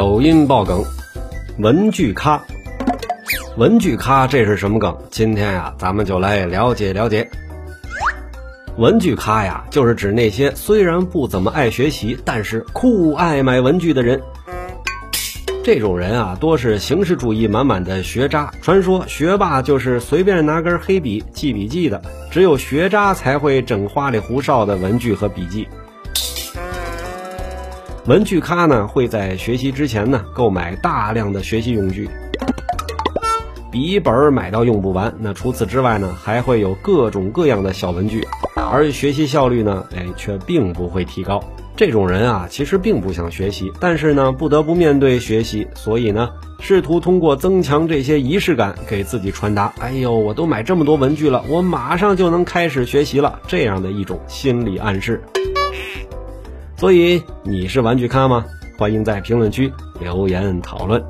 抖音爆梗，文具咖。文具咖这是什么梗？今天呀，咱们就来了解了解。文具咖呀，就是指那些虽然不怎么爱学习，但是酷爱买文具的人。这种人啊，多是形式主义满满的学渣。传说学霸就是随便拿根黑笔记笔记的，只有学渣才会整花里胡哨的文具和笔记。文具咖呢，会在学习之前呢，购买大量的学习用具，笔记本买到用不完。那除此之外呢，还会有各种各样的小文具，而学习效率呢，哎，却并不会提高。这种人啊，其实并不想学习，但是呢，不得不面对学习，所以呢，试图通过增强这些仪式感，给自己传达：哎呦，我都买这么多文具了，我马上就能开始学习了。这样的一种心理暗示。所以你是玩具咖吗？欢迎在评论区留言讨论。